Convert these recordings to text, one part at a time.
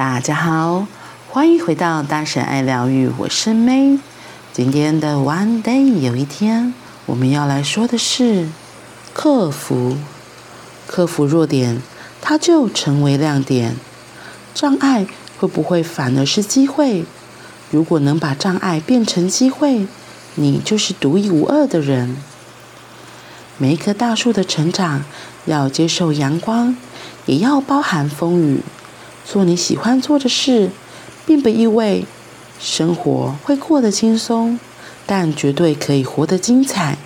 大家好，欢迎回到大神爱疗愈，我是 May。今天的 One Day 有一天，我们要来说的是克服，克服弱点，它就成为亮点。障碍会不会反而是机会？如果能把障碍变成机会，你就是独一无二的人。每一棵大树的成长，要接受阳光，也要包含风雨。做你喜欢做的事，并不意味生活会过得轻松，但绝对可以活得精彩。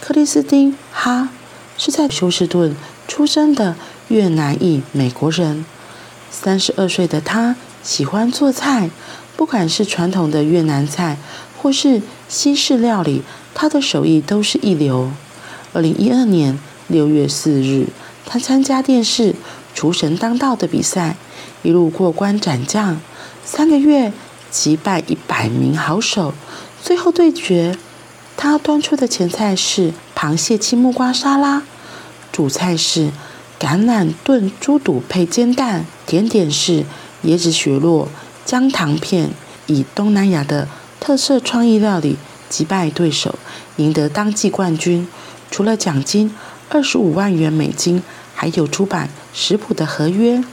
克里斯汀·哈是在休斯顿出生的越南裔美国人。三十二岁的他喜欢做菜，不管是传统的越南菜，或是西式料理，他的手艺都是一流。二零一二年六月四日，他参加电视《厨神当道》的比赛。一路过关斩将，三个月击败一百名好手，最后对决，他端出的前菜是螃蟹青木瓜沙拉，主菜是橄榄炖猪肚配煎蛋，甜点是椰子雪落姜糖片，以东南亚的特色创意料理击败对手，赢得当季冠军。除了奖金二十五万元美金，还有出版食谱的合约。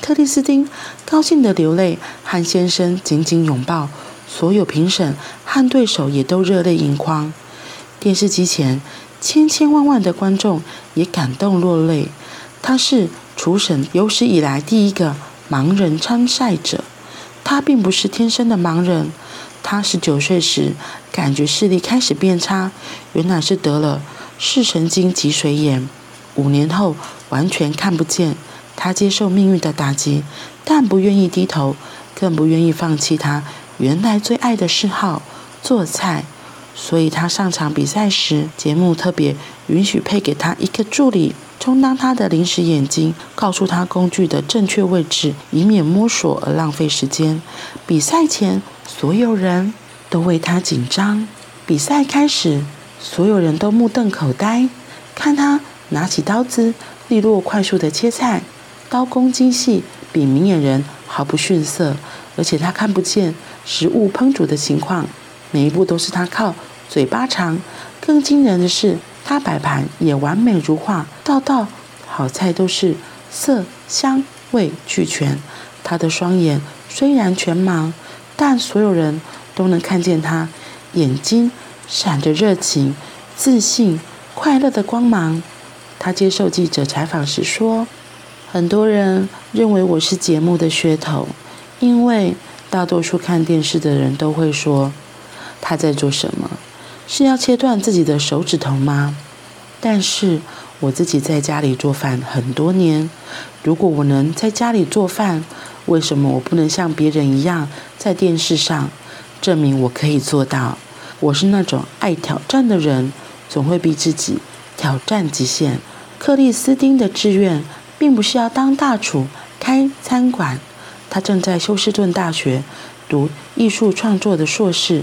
克里斯汀高兴的流泪，和先生紧紧拥抱。所有评审和对手也都热泪盈眶。电视机前千千万万的观众也感动落泪。他是厨神有史以来第一个盲人参赛者。他并不是天生的盲人。他十九岁时感觉视力开始变差，原来是得了视神经脊髓炎。五年后完全看不见。他接受命运的打击，但不愿意低头，更不愿意放弃他原来最爱的嗜好——做菜。所以，他上场比赛时，节目特别允许配给他一个助理，充当他的临时眼睛，告诉他工具的正确位置，以免摸索而浪费时间。比赛前，所有人都为他紧张。比赛开始，所有人都目瞪口呆，看他拿起刀子，利落快速的切菜。刀工精细，比明眼人毫不逊色，而且他看不见食物烹煮的情况，每一步都是他靠嘴巴尝。更惊人的是，他摆盘也完美如画，道道好菜都是色香味俱全。他的双眼虽然全盲，但所有人都能看见他眼睛闪着热情、自信、快乐的光芒。他接受记者采访时说。很多人认为我是节目的噱头，因为大多数看电视的人都会说他在做什么，是要切断自己的手指头吗？但是我自己在家里做饭很多年，如果我能在家里做饭，为什么我不能像别人一样在电视上证明我可以做到？我是那种爱挑战的人，总会逼自己挑战极限。克里斯汀的志愿。并不是要当大厨、开餐馆。他正在休斯顿大学读艺术创作的硕士，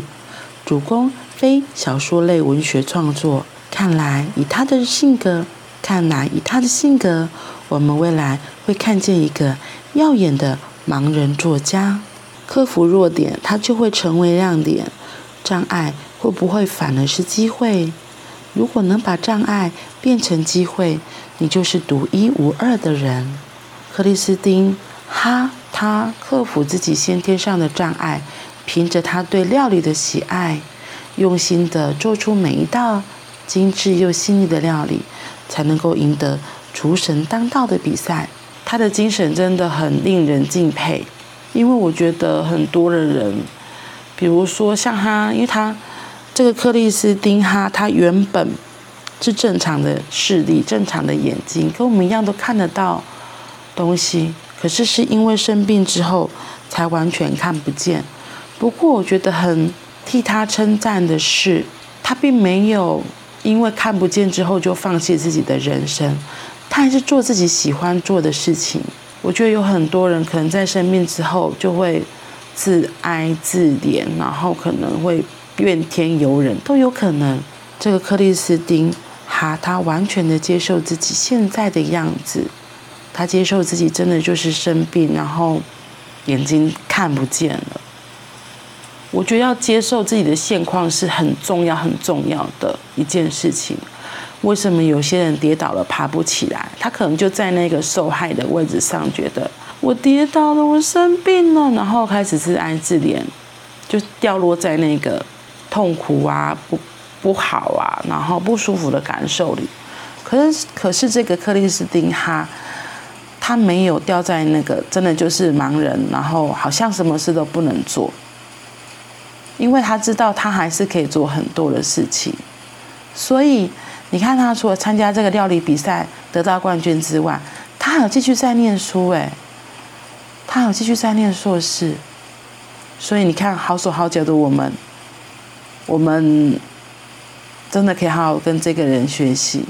主攻非小说类文学创作。看来以他的性格，看来以他的性格，我们未来会看见一个耀眼的盲人作家。克服弱点，他就会成为亮点。障碍会不会反而是机会？如果能把障碍变成机会，你就是独一无二的人。克里斯汀，哈，他克服自己先天上的障碍，凭着他对料理的喜爱，用心地做出每一道精致又细腻的料理，才能够赢得厨神当道的比赛。他的精神真的很令人敬佩，因为我觉得很多的人，比如说像他，因为他。这个克里斯汀哈，他原本是正常的视力，正常的眼睛，跟我们一样都看得到东西。可是是因为生病之后，才完全看不见。不过我觉得很替他称赞的是，他并没有因为看不见之后就放弃自己的人生，他还是做自己喜欢做的事情。我觉得有很多人可能在生病之后就会自哀自怜，然后可能会。怨天尤人都有可能。这个克里斯汀哈，他完全的接受自己现在的样子，他接受自己真的就是生病，然后眼睛看不见了。我觉得要接受自己的现况是很重要、很重要的一件事情。为什么有些人跌倒了爬不起来？他可能就在那个受害的位置上，觉得我跌倒了，我生病了，然后开始自哀自怜，就掉落在那个痛苦啊、不不好啊，然后不舒服的感受里。可是，可是这个克里斯汀哈他没有掉在那个真的就是盲人，然后好像什么事都不能做，因为他知道他还是可以做很多的事情，所以。你看他除了参加这个料理比赛得到冠军之外，他还有继续在念书诶，他还有继续在念硕士，所以你看好手好脚的我们，我们真的可以好好跟这个人学习。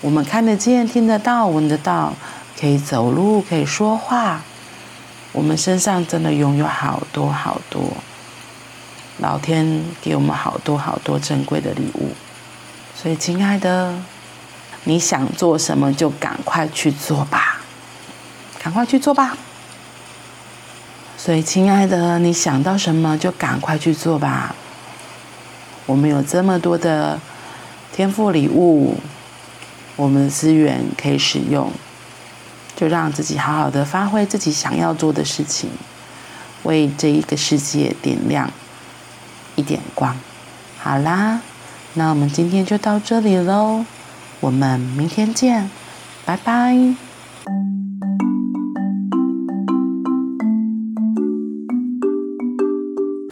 我们看得见、听得到、闻得到，可以走路、可以说话，我们身上真的拥有好多好多，老天给我们好多好多珍贵的礼物。所以，亲爱的，你想做什么就赶快去做吧，赶快去做吧。所以，亲爱的，你想到什么就赶快去做吧。我们有这么多的天赋礼物，我们的资源可以使用，就让自己好好的发挥自己想要做的事情，为这一个世界点亮一点光。好啦。那我们今天就到这里喽，我们明天见，拜拜。